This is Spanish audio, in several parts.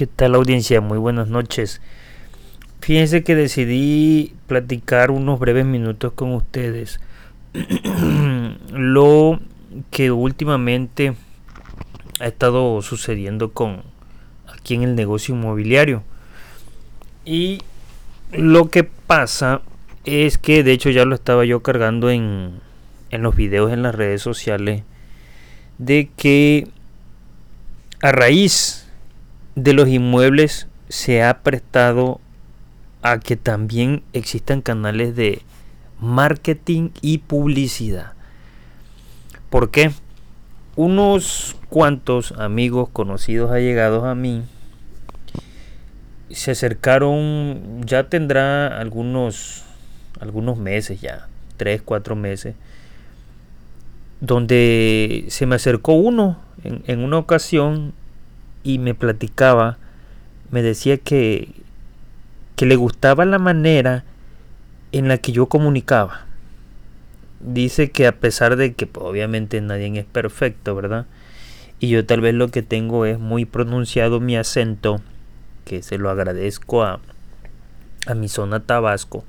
¿Qué tal audiencia? Muy buenas noches. Fíjense que decidí platicar unos breves minutos con ustedes. Lo que últimamente ha estado sucediendo con aquí en el negocio inmobiliario. Y lo que pasa es que de hecho ya lo estaba yo cargando en, en los videos en las redes sociales de que a raíz de los inmuebles se ha prestado a que también existan canales de marketing y publicidad. ¿Por qué? Unos cuantos amigos conocidos allegados a mí se acercaron, ya tendrá algunos, algunos meses ya, tres, cuatro meses, donde se me acercó uno en, en una ocasión y me platicaba, me decía que, que le gustaba la manera en la que yo comunicaba. Dice que a pesar de que pues, obviamente nadie es perfecto, ¿verdad? Y yo tal vez lo que tengo es muy pronunciado mi acento, que se lo agradezco a, a mi zona Tabasco.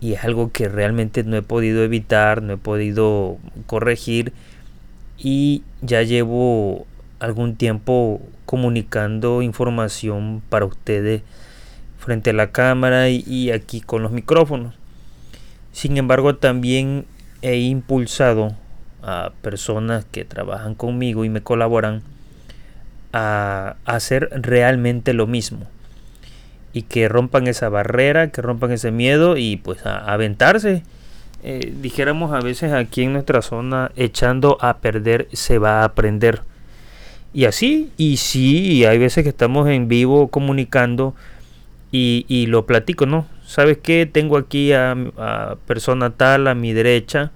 Y es algo que realmente no he podido evitar, no he podido corregir. Y ya llevo algún tiempo comunicando información para ustedes frente a la cámara y, aquí con los micrófonos. Sin embargo, también he impulsado a personas que trabajan conmigo y me colaboran a, hacer realmente lo mismo y que rompan esa barrera, que rompan ese miedo y pues a, aventarse. Eh, dijéramos a veces aquí en nuestra zona, echando a perder se va a aprender. Y así, y sí, hay veces que estamos en vivo comunicando y, lo platico, ¿no? ¿Sabes qué? Tengo aquí a, persona tal a mi derecha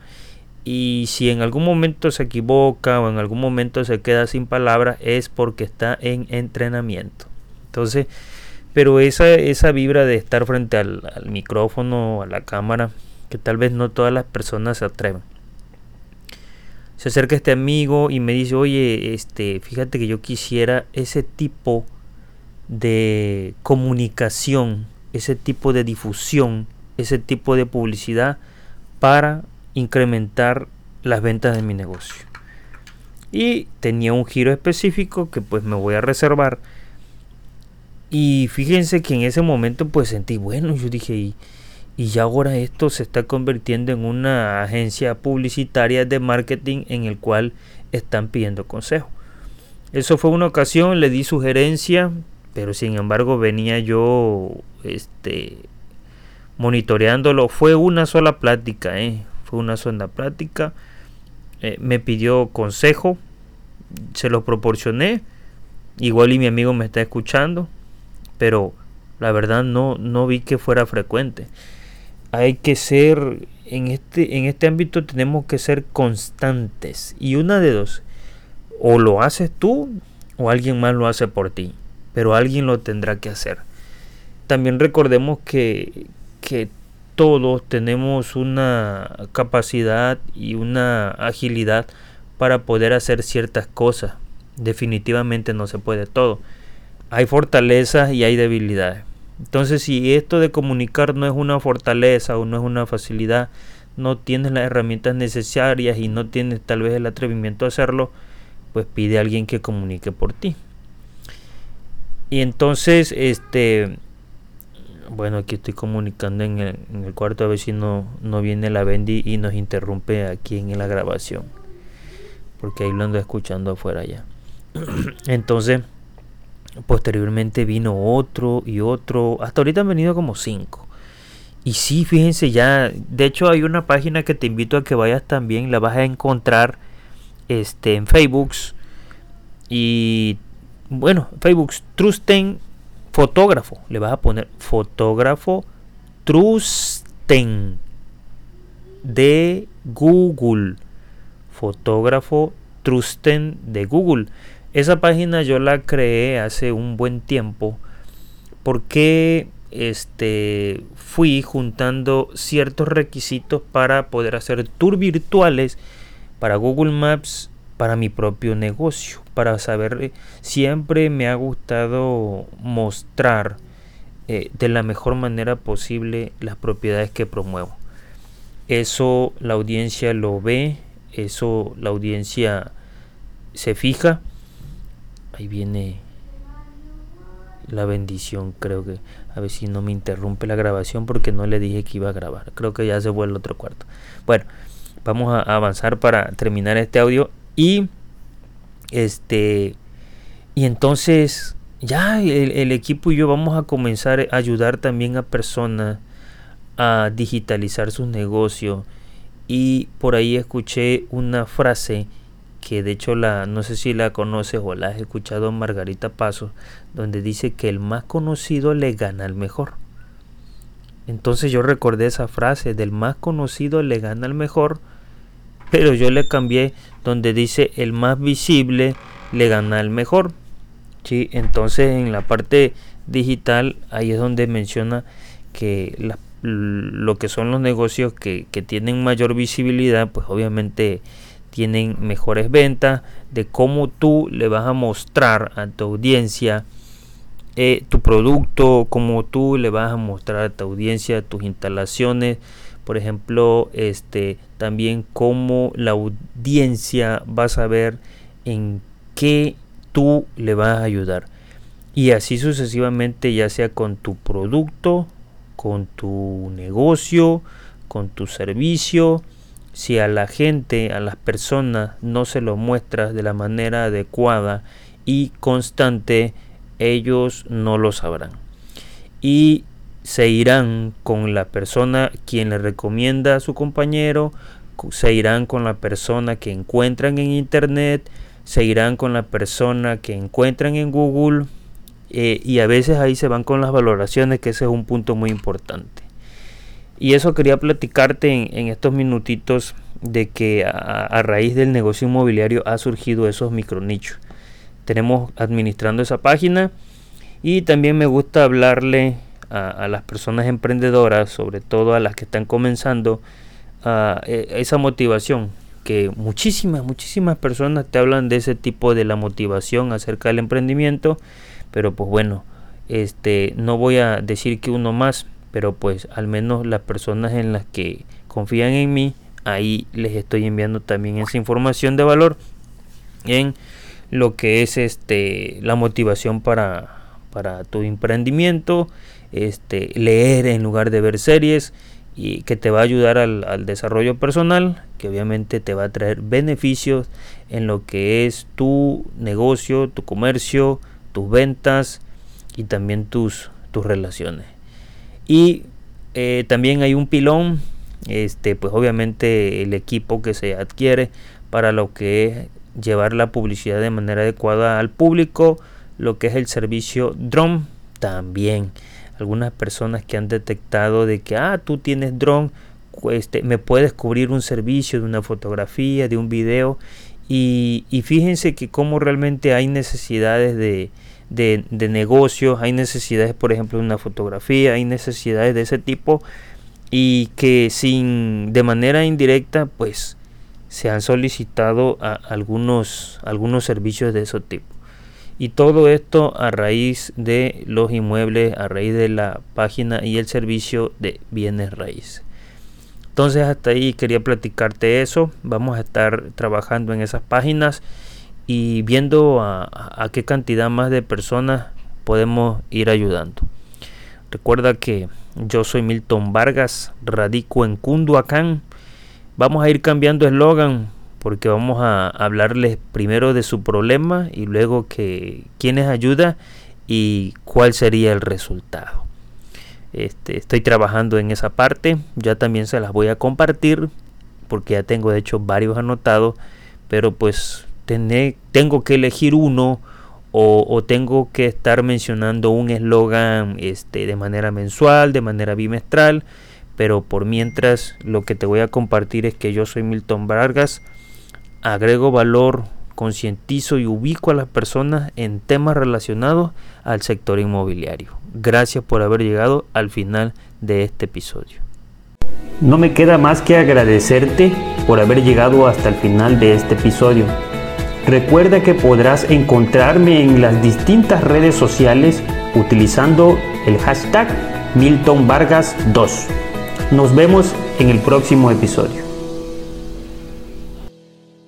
y si en algún momento se equivoca o en algún momento se queda sin palabras es porque está en entrenamiento. Entonces, pero esa, esa vibra de estar frente al, al micrófono, a la cámara, que tal vez no todas las personas se atreven se acerca este amigo y me dice, oye, este, fíjate que yo quisiera ese tipo de comunicación, ese tipo de difusión, ese tipo de publicidad para incrementar las ventas de mi negocio. Y tenía un giro específico que pues me voy a reservar. Y fíjense que en ese momento pues sentí, bueno, yo dije, y y ya ahora esto se está convirtiendo en una agencia publicitaria de marketing en el cual están pidiendo consejo. Eso fue una ocasión, le di sugerencia, pero sin embargo venía yo este monitoreándolo. Fue una sola plática, ¿eh? fue una sola plática. Eh, me pidió consejo, se lo proporcioné. Igual y mi amigo me está escuchando, pero la verdad no, no vi que fuera frecuente hay que ser en este en este ámbito tenemos que ser constantes. Y una de dos o lo haces tú o alguien más lo hace por ti pero alguien lo tendrá que hacer. También recordemos que que todos tenemos una capacidad y una agilidad para poder hacer ciertas cosas. Definitivamente no se puede todo. Hay fortalezas y hay debilidades entonces, si esto de comunicar no es una fortaleza o no es una facilidad, no tienes las herramientas necesarias y no tienes tal vez el atrevimiento a hacerlo, pues pide a alguien que comunique por ti. Y entonces, este, bueno, aquí estoy comunicando en el, cuarto a ver si no, no viene la Bendy y nos interrumpe aquí en la grabación. Porque ahí lo ando escuchando afuera ya. entonces, Posteriormente vino otro y otro. Hasta ahorita han venido como cinco. Y sí, fíjense ya. De hecho, hay una página que te invito a que vayas también. La vas a encontrar este, en Facebook. Y bueno, Facebook Trusten fotógrafo, le vas a poner fotógrafo Trusten de Google. Fotógrafo Trusten de Google. Esa página yo la creé hace un buen tiempo porque este, fui juntando ciertos requisitos para poder hacer tours virtuales para Google Maps para mi propio negocio, para saber, eh, siempre me ha gustado mostrar eh, de la mejor manera posible las propiedades que promuevo. Eso la audiencia lo ve, eso la audiencia se fija. Ahí viene la bendición, creo que. A ver si no me interrumpe la grabación porque no le dije que iba a grabar. Creo que ya se fue el otro cuarto. Bueno, vamos a avanzar para terminar este audio y este y entonces ya el, equipo y yo vamos a comenzar a ayudar también a personas a digitalizar sus negocios y por ahí escuché una frase que de hecho la no sé si la conoces o la has escuchado Margarita Paso donde dice que el más conocido le gana al mejor entonces yo recordé esa frase del más conocido le gana al mejor pero yo le cambié donde dice el más visible le gana el mejor. ¿sí? Entonces en la parte digital ahí es donde menciona que lo que son los negocios que, tienen mayor visibilidad, pues obviamente tienen mejores ventas, de cómo tú le vas a mostrar a tu audiencia eh, tu producto, cómo tú le vas a mostrar a tu audiencia tus instalaciones, por ejemplo, este, también cómo la audiencia va a saber en qué tú le vas a ayudar. Y así sucesivamente, ya sea con tu producto, con tu negocio, con tu servicio. Si a la gente, a las personas no se lo muestras de la manera adecuada y constante, ellos no lo sabrán. Y se irán con la persona quien le recomienda a su compañero, se irán con la persona que encuentran en internet, se irán con la persona que encuentran en Google eh, y a veces ahí se van con las valoraciones, que ese es un punto muy importante. Y eso quería platicarte en, estos minutitos de que a, raíz del negocio inmobiliario ha surgido esos micronichos. Tenemos administrando esa página y también me gusta hablarle a, las personas emprendedoras, sobre todo a las que están comenzando, a, e, esa motivación que muchísimas, muchísimas personas te hablan de ese tipo de la motivación acerca del emprendimiento, pero pues bueno, este no voy a decir que uno más, pero pues al menos las personas en las que confían en mí, ahí les estoy enviando también esa información de valor en lo que es este la motivación para para tu emprendimiento este, leer en lugar de ver series y que te va a ayudar al, desarrollo personal, que obviamente te va a traer beneficios en lo que es tu negocio, tu comercio, tus ventas y también tus, tus relaciones. Y eh, también hay un pilón, este, pues obviamente el equipo que se adquiere para lo que es llevar la publicidad de manera adecuada al público, lo que es el servicio drone también algunas personas que han detectado de que, ah, tú tienes dron, este, me puedes cubrir un servicio de una fotografía, de un video. Y, fíjense que como realmente hay necesidades de, de, de, negocios, hay necesidades, por ejemplo, de una fotografía, hay necesidades de ese tipo y que sin de manera indirecta, pues se han solicitado algunos, algunos servicios de ese tipo. Y todo esto a raíz de los inmuebles, a raíz de la página y el servicio de bienes raíces. Entonces hasta ahí quería platicarte eso. Vamos a estar trabajando en esas páginas y viendo a, qué cantidad más de personas podemos ir ayudando. Recuerda que yo soy Milton Vargas, radico en Cunduacán. Vamos a ir cambiando eslogan porque vamos a hablarles primero de su problema y luego que quiénes ayuda y cuál sería el resultado. Este, estoy trabajando en esa parte, ya también se las voy a compartir porque ya tengo de hecho varios anotados, pero pues tengo que elegir uno o, tengo que estar mencionando un eslogan este, de manera mensual, de manera bimestral, pero por mientras lo que te voy a compartir es que yo soy Milton Vargas, agrego valor, concientizo y ubico a las personas en temas relacionados al sector inmobiliario. Gracias por haber llegado al final de este episodio. No me queda más que agradecerte por haber llegado hasta el final de este episodio. Recuerda que podrás encontrarme en las distintas redes sociales utilizando el hashtag Milton Vargas 2. Nos vemos en el próximo episodio.